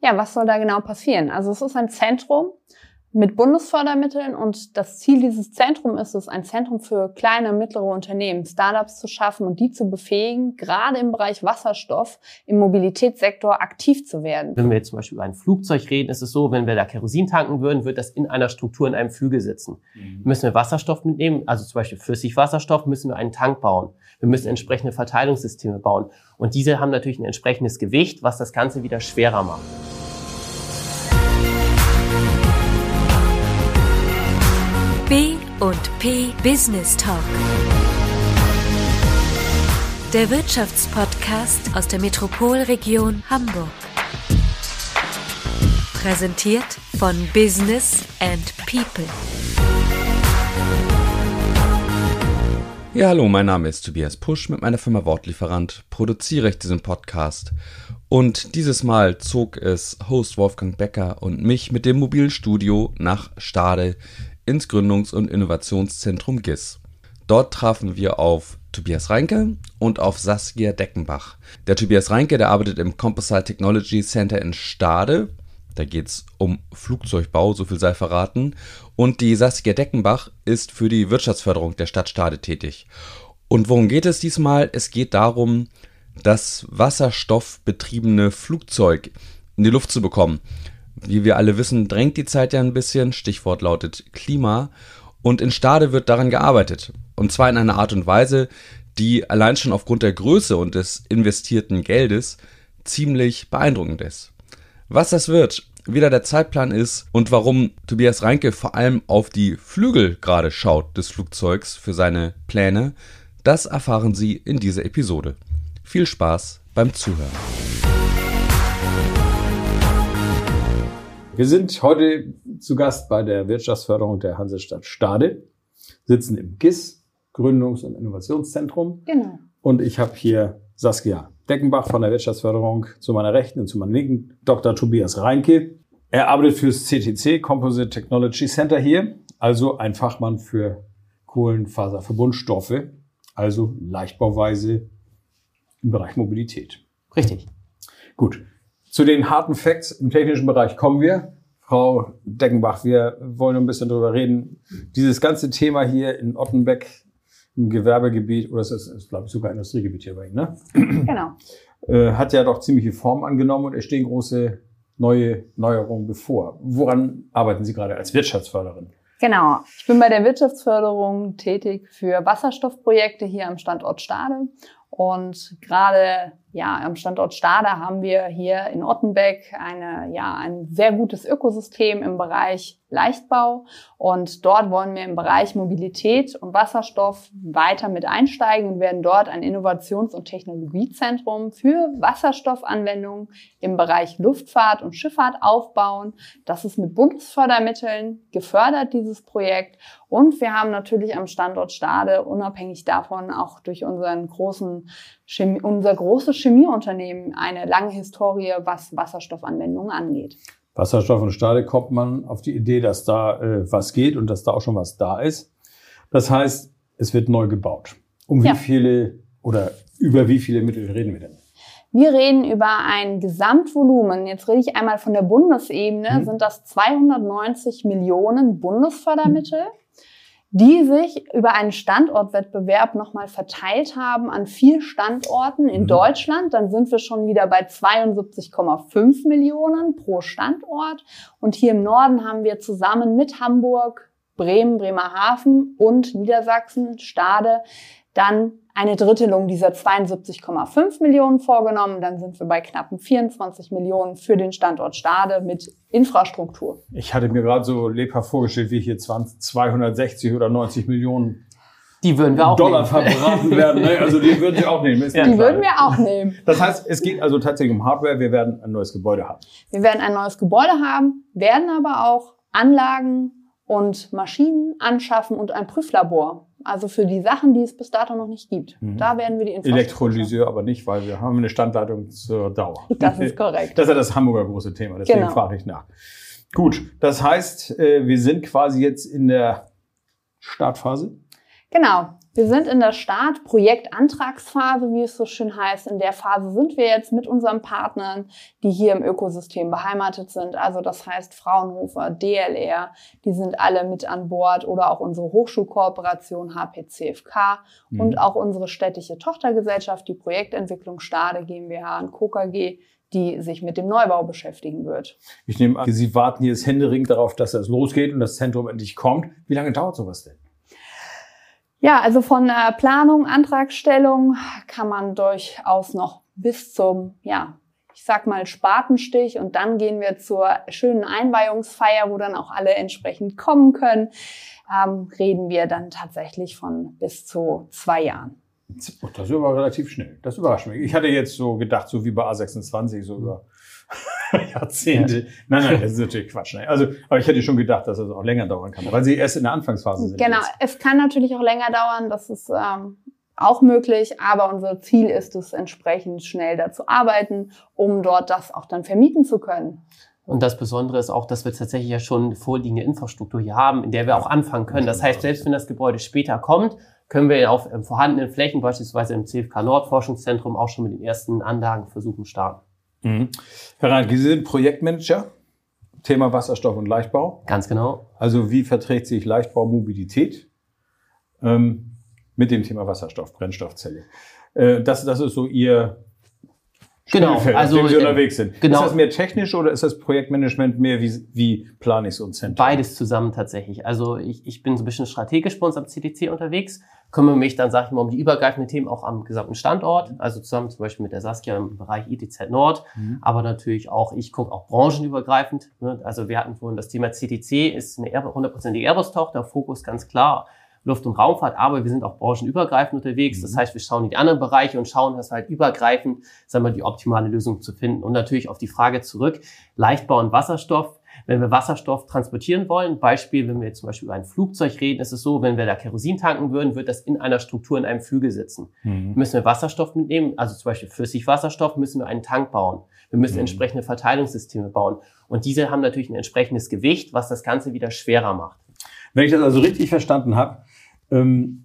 Ja, was soll da genau passieren? Also es ist ein Zentrum, mit Bundesfördermitteln und das Ziel dieses Zentrums ist es, ein Zentrum für kleine, mittlere Unternehmen, Startups zu schaffen und die zu befähigen, gerade im Bereich Wasserstoff im Mobilitätssektor aktiv zu werden. Wenn wir jetzt zum Beispiel über ein Flugzeug reden, ist es so, wenn wir da Kerosin tanken würden, wird das in einer Struktur in einem Flügel sitzen. Mhm. Müssen wir Wasserstoff mitnehmen, also zum Beispiel Flüssigwasserstoff, müssen wir einen Tank bauen. Wir müssen entsprechende Verteilungssysteme bauen. Und diese haben natürlich ein entsprechendes Gewicht, was das Ganze wieder schwerer macht. B und P Business Talk. Der Wirtschaftspodcast aus der Metropolregion Hamburg. Präsentiert von Business and People. Ja, hallo, mein Name ist Tobias Pusch mit meiner Firma Wortlieferant, produziere ich diesen Podcast. Und dieses Mal zog es Host Wolfgang Becker und mich mit dem Mobilstudio nach Stade ins Gründungs- und Innovationszentrum GIS. Dort trafen wir auf Tobias Reinke und auf Saskia Deckenbach. Der Tobias Reinke, der arbeitet im Composite Technology Center in Stade. Da geht es um Flugzeugbau, so viel sei verraten. Und die Saskia Deckenbach ist für die Wirtschaftsförderung der Stadt Stade tätig. Und worum geht es diesmal? Es geht darum, das wasserstoffbetriebene Flugzeug in die Luft zu bekommen. Wie wir alle wissen, drängt die Zeit ja ein bisschen. Stichwort lautet Klima. Und in Stade wird daran gearbeitet. Und zwar in einer Art und Weise, die allein schon aufgrund der Größe und des investierten Geldes ziemlich beeindruckend ist. Was das wird, wie da der Zeitplan ist und warum Tobias Reinke vor allem auf die Flügel gerade schaut des Flugzeugs für seine Pläne, das erfahren Sie in dieser Episode. Viel Spaß beim Zuhören. Wir sind heute zu Gast bei der Wirtschaftsförderung der Hansestadt Stade, sitzen im GIS, Gründungs- und Innovationszentrum. Genau. Und ich habe hier Saskia Deckenbach von der Wirtschaftsförderung zu meiner Rechten und zu meiner Linken, Dr. Tobias Reinke. Er arbeitet fürs CTC, Composite Technology Center hier, also ein Fachmann für Kohlenfaserverbundstoffe, also Leichtbauweise im Bereich Mobilität. Richtig. Gut. Zu den harten Facts im technischen Bereich kommen wir. Frau Deckenbach, wir wollen ein bisschen drüber reden. Dieses ganze Thema hier in Ottenbeck im Gewerbegebiet, oder ist das ist, glaube ich, sogar Industriegebiet hier bei Ihnen, ne? Genau. Äh, hat ja doch ziemliche Form angenommen und es stehen große neue Neuerungen bevor. Woran arbeiten Sie gerade als Wirtschaftsförderin? Genau. Ich bin bei der Wirtschaftsförderung tätig für Wasserstoffprojekte hier am Standort Stade. Und gerade ja, am Standort Stade haben wir hier in Ottenbeck eine, ja, ein sehr gutes Ökosystem im Bereich Leichtbau. Und dort wollen wir im Bereich Mobilität und Wasserstoff weiter mit einsteigen und werden dort ein Innovations- und Technologiezentrum für Wasserstoffanwendungen im Bereich Luftfahrt und Schifffahrt aufbauen. Das ist mit Bundesfördermitteln gefördert, dieses Projekt. Und wir haben natürlich am Standort Stade unabhängig davon auch durch unseren großen Chemie, unser großes Chemieunternehmen eine lange Historie, was Wasserstoffanwendungen angeht. Wasserstoff und Stahl kommt man auf die Idee, dass da äh, was geht und dass da auch schon was da ist. Das heißt, es wird neu gebaut. Um ja. wie viele oder über wie viele Mittel reden wir denn? Wir reden über ein Gesamtvolumen. Jetzt rede ich einmal von der Bundesebene. Hm. Sind das 290 Millionen Bundesfördermittel? Hm die sich über einen Standortwettbewerb nochmal verteilt haben an vier Standorten in mhm. Deutschland. Dann sind wir schon wieder bei 72,5 Millionen pro Standort. Und hier im Norden haben wir zusammen mit Hamburg, Bremen, Bremerhaven und Niedersachsen, Stade, dann eine Drittelung dieser 72,5 Millionen vorgenommen. Dann sind wir bei knappen 24 Millionen für den Standort Stade mit Infrastruktur. Ich hatte mir gerade so lebhaft vorgestellt, wie hier 20, 260 oder 90 Millionen die würden wir auch Dollar nehmen. verbraten werden. Ne? Also die würden Sie auch nehmen. Ist die würden wir auch nehmen. Das heißt, es geht also tatsächlich um Hardware. Wir werden ein neues Gebäude haben. Wir werden ein neues Gebäude haben, werden aber auch Anlagen und Maschinen anschaffen und ein Prüflabor. Also für die Sachen, die es bis dato noch nicht gibt. Mhm. Da werden wir die Infrastruktur. Elektrolyseur aber nicht, weil wir haben eine Standleitung zur Dauer. Das ist korrekt. Das ist ja das Hamburger große Thema, deswegen genau. frage ich nach. Gut, das heißt, äh, wir sind quasi jetzt in der Startphase. Genau. Wir sind in der Start Projektantragsphase, wie es so schön heißt. In der Phase sind wir jetzt mit unseren Partnern, die hier im Ökosystem beheimatet sind. Also das heißt Fraunhofer, DLR, die sind alle mit an Bord oder auch unsere Hochschulkooperation HPCFK mhm. und auch unsere städtische Tochtergesellschaft, die Projektentwicklung Stade GmbH und KKG, die sich mit dem Neubau beschäftigen wird. Ich nehme an, Sie warten jetzt händeringend darauf, dass das losgeht und das Zentrum endlich kommt. Wie lange dauert sowas denn? Ja, also von äh, Planung, Antragstellung kann man durchaus noch bis zum, ja, ich sag mal Spatenstich und dann gehen wir zur schönen Einweihungsfeier, wo dann auch alle entsprechend kommen können, ähm, reden wir dann tatsächlich von bis zu zwei Jahren. Das ist aber relativ schnell. Das überrascht mich. Ich hatte jetzt so gedacht, so wie bei A26, so über Jahrzehnte. Ja. Nein, nein, das ist natürlich Quatsch. Ne? Also, aber ich hätte schon gedacht, dass das auch länger dauern kann, weil sie erst in der Anfangsphase sind. Genau, jetzt. es kann natürlich auch länger dauern, das ist ähm, auch möglich, aber unser Ziel ist es, entsprechend schnell dazu arbeiten, um dort das auch dann vermieten zu können. Und das Besondere ist auch, dass wir tatsächlich ja schon vorliegende Infrastruktur hier haben, in der wir auch anfangen können. Das heißt, selbst wenn das Gebäude später kommt, können wir auf vorhandenen Flächen, beispielsweise im CFK Nord Forschungszentrum, auch schon mit den ersten Anlagenversuchen starten. Mhm. Herr Reinke, Sie sind Projektmanager, Thema Wasserstoff und Leichtbau. Ganz genau. Also wie verträgt sich Leichtbau Mobilität ähm, mit dem Thema Wasserstoff, Brennstoffzelle? Äh, das, das ist so Ihr genau, also, dem Sie unterwegs sind. Genau. Ist das mehr technisch oder ist das Projektmanagement mehr wie, wie plane ich so ein Zentrum? Beides zusammen tatsächlich. Also ich, ich bin so ein bisschen strategisch bei uns am CDC unterwegs kümmere mich dann, sage ich mal, um die übergreifenden Themen auch am gesamten Standort, also zusammen zum Beispiel mit der Saskia im Bereich ITZ Nord, mhm. aber natürlich auch, ich gucke auch branchenübergreifend. Ne? Also wir hatten vorhin das Thema CTC, ist eine hundertprozentige Airbus-Tochter, Fokus ganz klar Luft- und Raumfahrt, aber wir sind auch branchenübergreifend unterwegs. Mhm. Das heißt, wir schauen in die anderen Bereiche und schauen, dass halt übergreifend, sagen wir, die optimale Lösung zu finden. Und natürlich auf die Frage zurück, Leichtbau und Wasserstoff wenn wir Wasserstoff transportieren wollen, Beispiel, wenn wir jetzt zum Beispiel über ein Flugzeug reden, ist es so, wenn wir da Kerosin tanken würden, wird das in einer Struktur in einem Flügel sitzen. Mhm. Müssen wir Wasserstoff mitnehmen, also zum Beispiel Flüssigwasserstoff, müssen wir einen Tank bauen. Wir müssen mhm. entsprechende Verteilungssysteme bauen. Und diese haben natürlich ein entsprechendes Gewicht, was das Ganze wieder schwerer macht. Wenn ich das also richtig verstanden habe, ähm,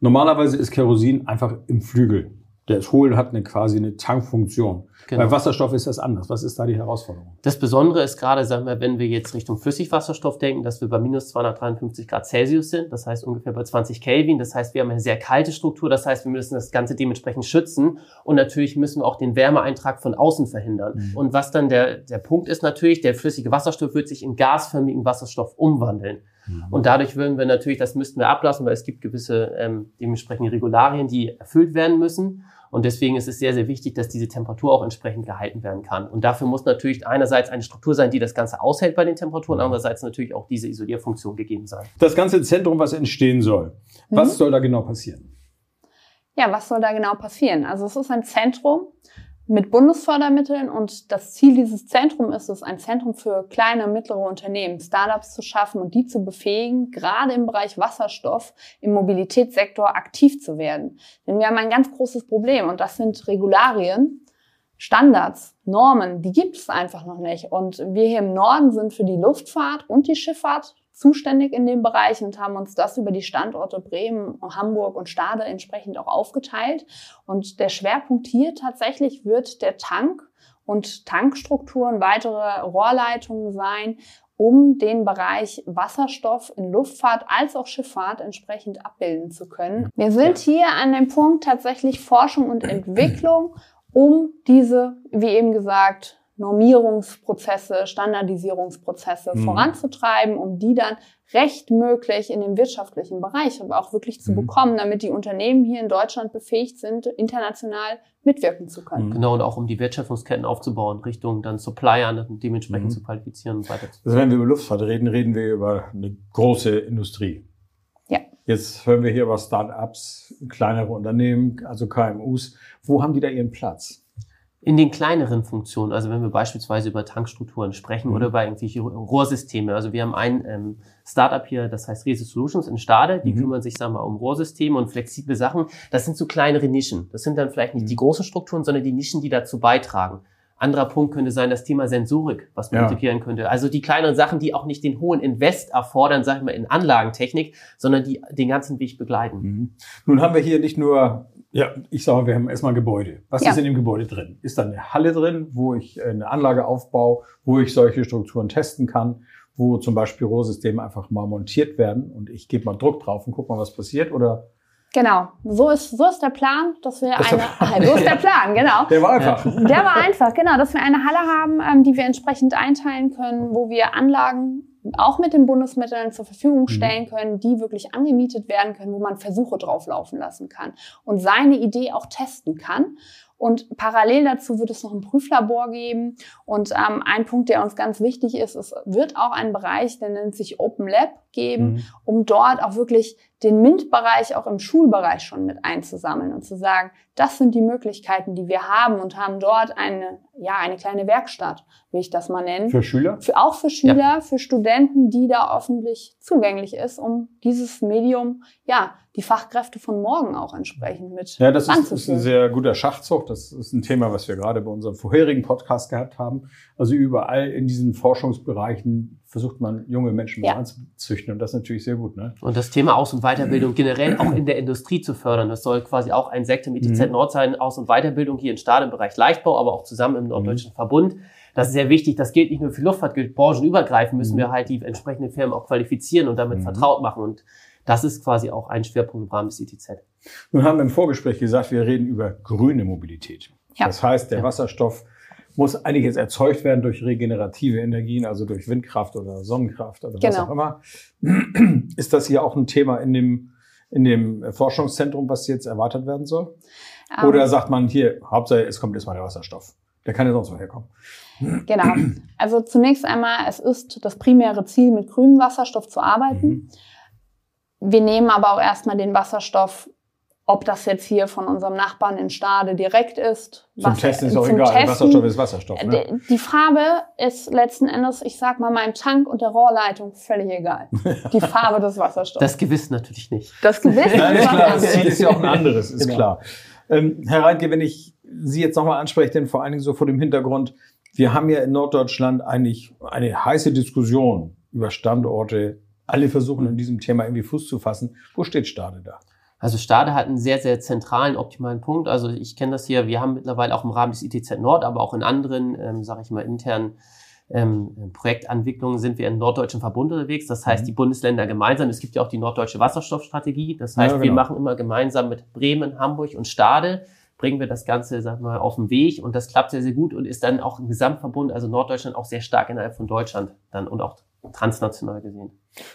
normalerweise ist Kerosin einfach im Flügel. Der hohl hat eine quasi eine Tankfunktion. Genau. Bei Wasserstoff ist das anders. Was ist da die Herausforderung? Das Besondere ist gerade, sagen wir, wenn wir jetzt Richtung Flüssigwasserstoff denken, dass wir bei minus 253 Grad Celsius sind. Das heißt ungefähr bei 20 Kelvin. Das heißt, wir haben eine sehr kalte Struktur. Das heißt, wir müssen das Ganze dementsprechend schützen. Und natürlich müssen wir auch den Wärmeeintrag von außen verhindern. Mhm. Und was dann der, der Punkt ist natürlich, der flüssige Wasserstoff wird sich in gasförmigen Wasserstoff umwandeln. Mhm. Und dadurch würden wir natürlich, das müssten wir ablassen, weil es gibt gewisse ähm, dementsprechende Regularien, die erfüllt werden müssen. Und deswegen ist es sehr, sehr wichtig, dass diese Temperatur auch entsprechend gehalten werden kann. Und dafür muss natürlich einerseits eine Struktur sein, die das Ganze aushält bei den Temperaturen, andererseits natürlich auch diese Isolierfunktion gegeben sein. Das ganze Zentrum, was entstehen soll, was mhm. soll da genau passieren? Ja, was soll da genau passieren? Also es ist ein Zentrum, mit Bundesfördermitteln und das Ziel dieses Zentrums ist es, ein Zentrum für kleine und mittlere Unternehmen, Startups zu schaffen und die zu befähigen, gerade im Bereich Wasserstoff im Mobilitätssektor aktiv zu werden. Denn wir haben ein ganz großes Problem und das sind Regularien, Standards, Normen, die gibt es einfach noch nicht. Und wir hier im Norden sind für die Luftfahrt und die Schifffahrt zuständig in dem Bereich und haben uns das über die Standorte Bremen, Hamburg und Stade entsprechend auch aufgeteilt. Und der Schwerpunkt hier tatsächlich wird der Tank und Tankstrukturen, weitere Rohrleitungen sein, um den Bereich Wasserstoff in Luftfahrt als auch Schifffahrt entsprechend abbilden zu können. Wir sind hier an dem Punkt tatsächlich Forschung und Entwicklung, um diese, wie eben gesagt, Normierungsprozesse, Standardisierungsprozesse mhm. voranzutreiben, um die dann recht möglich in dem wirtschaftlichen Bereich aber auch wirklich zu mhm. bekommen, damit die Unternehmen hier in Deutschland befähigt sind, international mitwirken zu können. Genau, und auch um die Wertschöpfungsketten aufzubauen, Richtung dann Supplier dementsprechend mhm. zu qualifizieren und weiter. Also wenn wir über Luftfahrt reden, reden wir über eine große Industrie. Ja. Jetzt hören wir hier über Start-ups, kleinere Unternehmen, also KMUs. Wo haben die da ihren Platz? In den kleineren Funktionen, also wenn wir beispielsweise über Tankstrukturen sprechen mhm. oder über irgendwelche Rohrsysteme. Also wir haben ein ähm, Startup hier, das heißt Rese Solutions in Stade, die mhm. kümmern sich, sagen wir, um Rohrsysteme und flexible Sachen. Das sind so kleinere Nischen. Das sind dann vielleicht nicht mhm. die großen Strukturen, sondern die Nischen, die dazu beitragen. Anderer Punkt könnte sein das Thema Sensorik, was man Ja. integrieren könnte. Also die kleineren Sachen, die auch nicht den hohen Invest erfordern, sag ich mal, in Anlagentechnik, sondern die den ganzen Weg begleiten. Mhm. Nun haben wir hier nicht nur, ja, ich sage, wir haben erstmal ein Gebäude. Was Ja. ist in dem Gebäude drin? Ist da eine Halle drin, wo ich eine Anlage aufbaue, wo ich solche Strukturen testen kann, wo zum Beispiel Rohrsysteme einfach mal montiert werden und ich gebe mal Druck drauf und guck mal, was passiert? Oder Genau, so ist, so ist der Plan, dass wir Das eine, der so ist der Plan, genau. der war einfach. Der war einfach, genau, dass wir eine Halle haben, ähm, die wir entsprechend einteilen können, wo wir Anlagen auch mit den Bundesmitteln zur Verfügung stellen können, die wirklich angemietet werden können, wo man Versuche drauflaufen lassen kann und seine Idee auch testen kann. Und parallel dazu wird es noch ein Prüflabor geben. Und ähm, ein Punkt, der uns ganz wichtig ist, es wird auch einen Bereich, der nennt sich Open Lab geben, Mhm. um dort auch wirklich den MINT-Bereich auch im Schulbereich schon mit einzusammeln und zu sagen, das sind die Möglichkeiten, die wir haben und haben dort eine, ja, eine kleine Werkstatt, will ich das mal nennen. Für Schüler? Für, auch für Schüler, für Studenten, die da öffentlich zugänglich ist, um dieses Medium, ja, die Fachkräfte von morgen auch entsprechend mit Ja, das ist, ist ein sehr guter Schachzug. Das ist ein Thema, was wir gerade bei unserem vorherigen Podcast gehabt haben. Also überall in diesen Forschungsbereichen versucht man junge Menschen mal Ja. anzuzüchten und das ist natürlich sehr gut. Ne? Und das Thema Aus- und Weiterbildung generell auch in der Industrie zu fördern. Das soll quasi auch ein Sektor im ITZ Mhm. Nord sein, Aus- und Weiterbildung hier in Stade im Bereich Leichtbau, aber auch zusammen im Norddeutschen Mhm. Verbund. Das ist sehr wichtig. Das gilt nicht nur für Luftfahrt, gilt branchenübergreifend, müssen Mhm. wir halt die entsprechenden Firmen auch qualifizieren und damit vertraut machen. Und das ist quasi auch ein Schwerpunkt im Rahmen des ITZ. Nun haben wir im Vorgespräch gesagt, wir reden über grüne Mobilität. Ja. Das heißt, der Ja. Wasserstoff muss einiges erzeugt werden durch regenerative Energien, also durch Windkraft oder Sonnenkraft oder was Genau. auch immer. Ist das hier auch ein Thema in dem, in dem Forschungszentrum, was jetzt erwartet werden soll? Ähm, Oder sagt man hier, Hauptsache, es kommt erstmal der Wasserstoff. Der kann ja sonst woher kommen. Genau. Also zunächst einmal, es ist das primäre Ziel, mit grünem Wasserstoff zu arbeiten. Mhm. Wir nehmen aber auch erstmal den Wasserstoff, ob das jetzt hier von unserem Nachbarn in Stade direkt ist. Zum was- Testen ist auch egal. Testen. Wasserstoff ist Wasserstoff. Ne? Die- Die Farbe ist letzten Endes, ich sag mal, meinem Tank und der Rohrleitung völlig egal. Die Farbe des Wasserstoffs. Das gewiss natürlich nicht. Das Gewiss Nein, ist klar, das. Ziel ist ja auch ein anderes, ist Genau. klar. Ähm, Herr Reinke, wenn ich Sie jetzt nochmal anspreche, denn vor allen Dingen so vor dem Hintergrund, wir haben ja in Norddeutschland eigentlich eine heiße Diskussion über Standorte. Alle versuchen in diesem Thema irgendwie Fuß zu fassen. Wo steht Stade da? Also Stade hat einen sehr, sehr zentralen, optimalen Punkt. Also ich kenne das hier, wir haben mittlerweile auch im Rahmen des ITZ Nord, aber auch in anderen, ähm, sage ich mal, internen ähm, Projektanwicklungen sind wir im norddeutschen Verbund unterwegs. Das heißt, Mhm. die Bundesländer gemeinsam. Es gibt ja auch die norddeutsche Wasserstoffstrategie. Das heißt, Ja, wir genau. machen immer gemeinsam mit Bremen, Hamburg und Stade bringen wir das Ganze, sag mal, auf den Weg und das klappt sehr, sehr gut und ist dann auch im Gesamtverbund, also Norddeutschland, auch sehr stark innerhalb von Deutschland dann und auch transnational gesehen.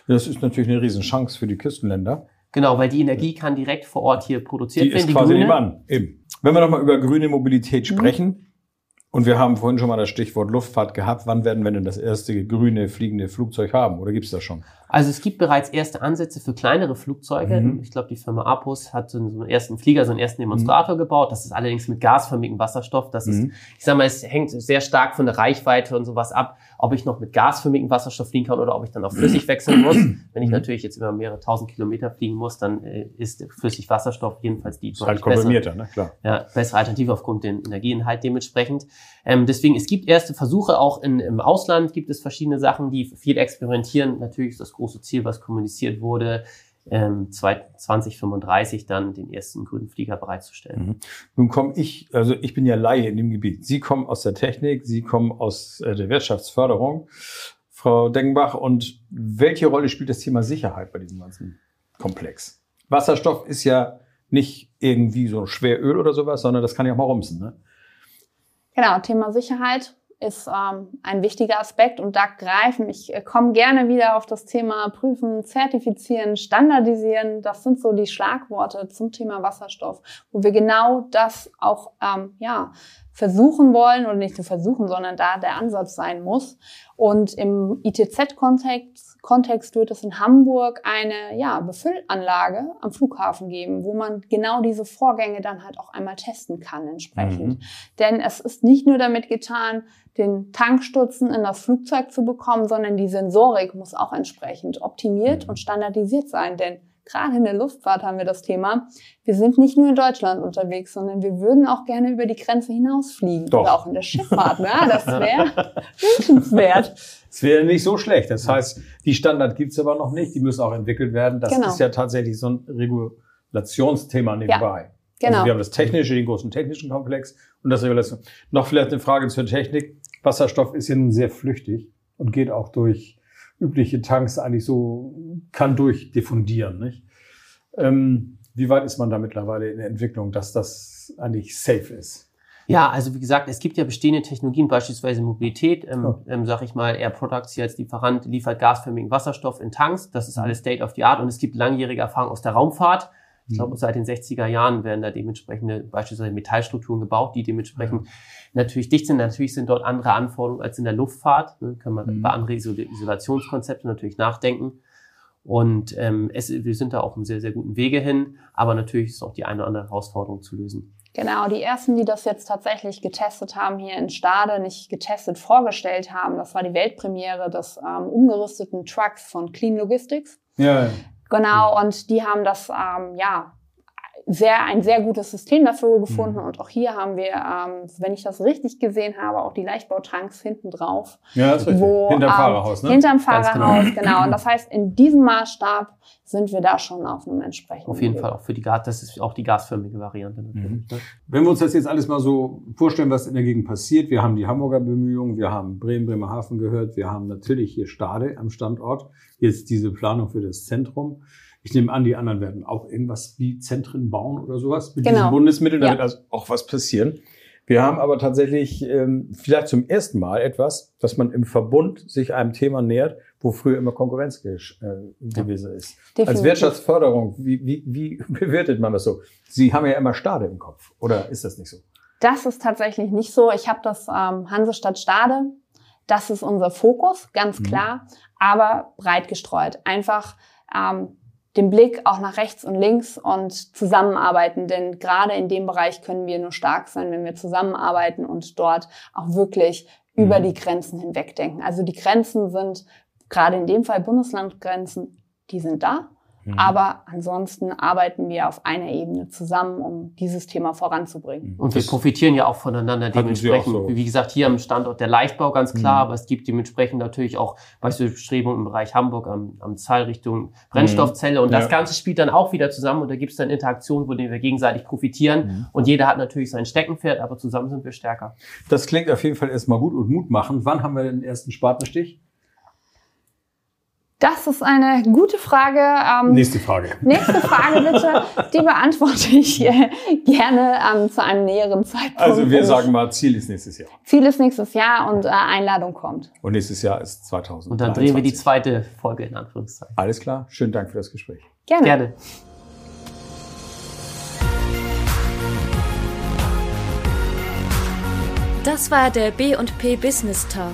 Das ist natürlich eine Riesenchance für die Küstenländer. Genau, weil die Energie kann direkt vor Ort hier produziert Die werden. ist quasi grüne. nebenan. Eben. Wenn wir nochmal über grüne Mobilität sprechen, und wir haben vorhin schon mal das Stichwort Luftfahrt gehabt, wann werden wir denn das erste grüne fliegende Flugzeug haben? Oder gibt es das schon? Also es gibt bereits erste Ansätze für kleinere Flugzeuge. Mhm. Ich glaube, die Firma Apus hat so einen, ersten Flieger, so einen ersten Demonstrator gebaut. Das ist allerdings mit gasförmigem Wasserstoff. Das ist, Mhm. ich sag mal, es hängt sehr stark von der Reichweite und sowas ab, ob ich noch mit gasförmigem Wasserstoff fliegen kann oder ob ich dann auf flüssig wechseln muss. Wenn ich Mhm. natürlich jetzt über mehrere tausend Kilometer fliegen muss, dann äh, ist flüssig Wasserstoff jedenfalls die Ist halt komprimierter, ne? Klar. ja, bessere Alternative aufgrund den Energieinhalt dementsprechend. Ähm, deswegen, es gibt erste Versuche, auch in, im Ausland gibt es verschiedene Sachen, die viel experimentieren. Natürlich ist das große Ziel, was kommuniziert wurde, ähm, 2035 dann den ersten grünen Flieger bereitzustellen. Mhm. Nun komme ich, also ich bin ja Laie in dem Gebiet. Sie kommen aus der Technik, Sie kommen aus äh, der Wirtschaftsförderung, Frau Dengenbach. Und welche Rolle spielt das Thema Sicherheit bei diesem ganzen Komplex? Wasserstoff ist ja nicht irgendwie so Schweröl oder sowas, sondern das kann ja auch mal rumsen. Ne? Genau, Thema Sicherheit ist ähm, ein wichtiger Aspekt und da greifen, ich äh, komme gerne wieder auf das Thema Prüfen, Zertifizieren, Standardisieren. Das sind so die Schlagworte zum Thema Wasserstoff, wo wir genau das auch ähm, ja, versuchen wollen oder nicht nur versuchen, sondern da der Ansatz sein muss. Und im ITZ-Kontext Kontext wird es in Hamburg eine ja, Befüllanlage am Flughafen geben, wo man genau diese Vorgänge dann halt auch einmal testen kann entsprechend. Mhm. Denn es ist nicht nur damit getan, den Tankstutzen in das Flugzeug zu bekommen, sondern die Sensorik muss auch entsprechend optimiert Mhm. und standardisiert sein. Denn gerade in der Luftfahrt haben wir das Thema. Wir sind nicht nur in Deutschland unterwegs, sondern wir würden auch gerne über die Grenze hinausfliegen. Doch. Oder auch in der Schifffahrt. Ja, das wäre wünschenswert. Es wäre nicht so schlecht. Das heißt, die Standard gibt's aber noch nicht. Die müssen auch entwickelt werden. Das Genau. ist ja tatsächlich so ein Regulationsthema nebenbei. Genau. Also wir haben das technische, den großen technischen Komplex und das Regulation. Noch vielleicht eine Frage zur Technik. Wasserstoff ist ja nun sehr flüchtig und geht auch durch übliche Tanks eigentlich so, kann durchdiffundieren, nicht? Ähm, wie weit ist man da mittlerweile in der Entwicklung, dass das eigentlich safe ist? Ja, also wie gesagt, es gibt ja bestehende Technologien, beispielsweise Mobilität, ähm, Ja. ähm, sag ich mal, Air Products hier als Lieferant liefert gasförmigen Wasserstoff in Tanks. Das ist alles State of the Art und es gibt langjährige Erfahrung aus der Raumfahrt. Ich glaube, seit den 60er Jahren werden da dementsprechende beispielsweise Metallstrukturen gebaut, die dementsprechend natürlich dicht sind. Natürlich sind dort andere Anforderungen als in der Luftfahrt. Ne? Kann man Mhm. über andere Isol Isolationskonzepte natürlich nachdenken. Und ähm, es, wir sind da auf einem sehr, sehr guten Wege hin. Aber natürlich ist auch die eine oder andere Herausforderung zu lösen. Genau, die ersten, die das jetzt tatsächlich getestet haben hier in Stade, nicht getestet, vorgestellt haben, das war die Weltpremiere des ähm, umgerüsteten Trucks von Clean Logistics. Ja, ja. Genau, und die haben das, ähm, ja, sehr, ein sehr gutes System dafür gefunden. Mhm. Und auch hier haben wir, ähm, wenn ich das richtig gesehen habe, auch die Leichtbautanks hinten drauf. ja das ist richtig. Wo, Hinterm ähm, Fahrerhaus, ne? Hinterm Ganz Fahrerhaus, genau. Und das heißt, in diesem Maßstab sind wir da schon auf einem entsprechenden Auf jeden Weg. Fall auch für die Gas, das ist auch die gasförmige Variante natürlich. Ne? Wenn wir uns das jetzt alles mal so vorstellen, was in der Gegend passiert, wir haben die Hamburger Bemühungen, wir haben Bremen, Bremerhaven gehört, wir haben natürlich hier Stade am Standort, jetzt diese Planung für das Zentrum. Ich nehme an, die anderen werden auch irgendwas wie Zentren bauen oder sowas mit Genau. diesen Bundesmitteln, da Ja. also auch was passieren. Wir haben aber tatsächlich ähm, vielleicht zum ersten Mal etwas, dass man im Verbund sich einem Thema nähert, wo früher immer Konkurrenz äh, gewesen ist. Als Definitiv. Wirtschaftsförderung, wie, wie, wie bewertet man das so? Sie haben ja immer Stade im Kopf, oder ist das nicht so? Das ist tatsächlich nicht so. Ich habe das ähm, Hansestadt Stade. Das ist unser Fokus, ganz Mhm. klar, aber breit gestreut. Einfach ähm, den Blick auch nach rechts und links und zusammenarbeiten, denn gerade in dem Bereich können wir nur stark sein, wenn wir zusammenarbeiten und dort auch wirklich Mhm. über die Grenzen hinweg denken. Also die Grenzen sind gerade in dem Fall Bundeslandgrenzen, die sind da. Mhm. Aber ansonsten arbeiten wir auf einer Ebene zusammen, um dieses Thema voranzubringen. Und wir Das- profitieren ja auch voneinander dementsprechend. auch so. Wie gesagt, hier am Standort der Leichtbau ganz klar, Mhm. aber es gibt dementsprechend natürlich auch beispielsweise Bestrebungen im Bereich Hamburg am, am Zahlrichtung Brennstoffzelle. Und das Mhm. Ja. Ganze spielt dann auch wieder zusammen und da gibt es dann Interaktionen, wo wir gegenseitig profitieren. Mhm. Und jeder hat natürlich sein Steckenpferd, aber zusammen sind wir stärker. Das klingt auf jeden Fall erstmal gut und Mut machen. Wann haben wir den ersten Spatenstich? Das ist eine gute Frage. Ähm, Nächste Frage. nächste Frage bitte. Die beantworte ich äh, gerne ähm, zu einem näheren Zeitpunkt. Also wir sagen mal, Ziel ist nächstes Jahr. Ziel ist nächstes Jahr und äh, Einladung kommt. Und nächstes Jahr ist 2000. Und dann drehen wir die zweite Folge in Anführungszeichen. Alles klar. Schönen Dank für das Gespräch. Gerne. Gerne. Das war der B&P Business Talk.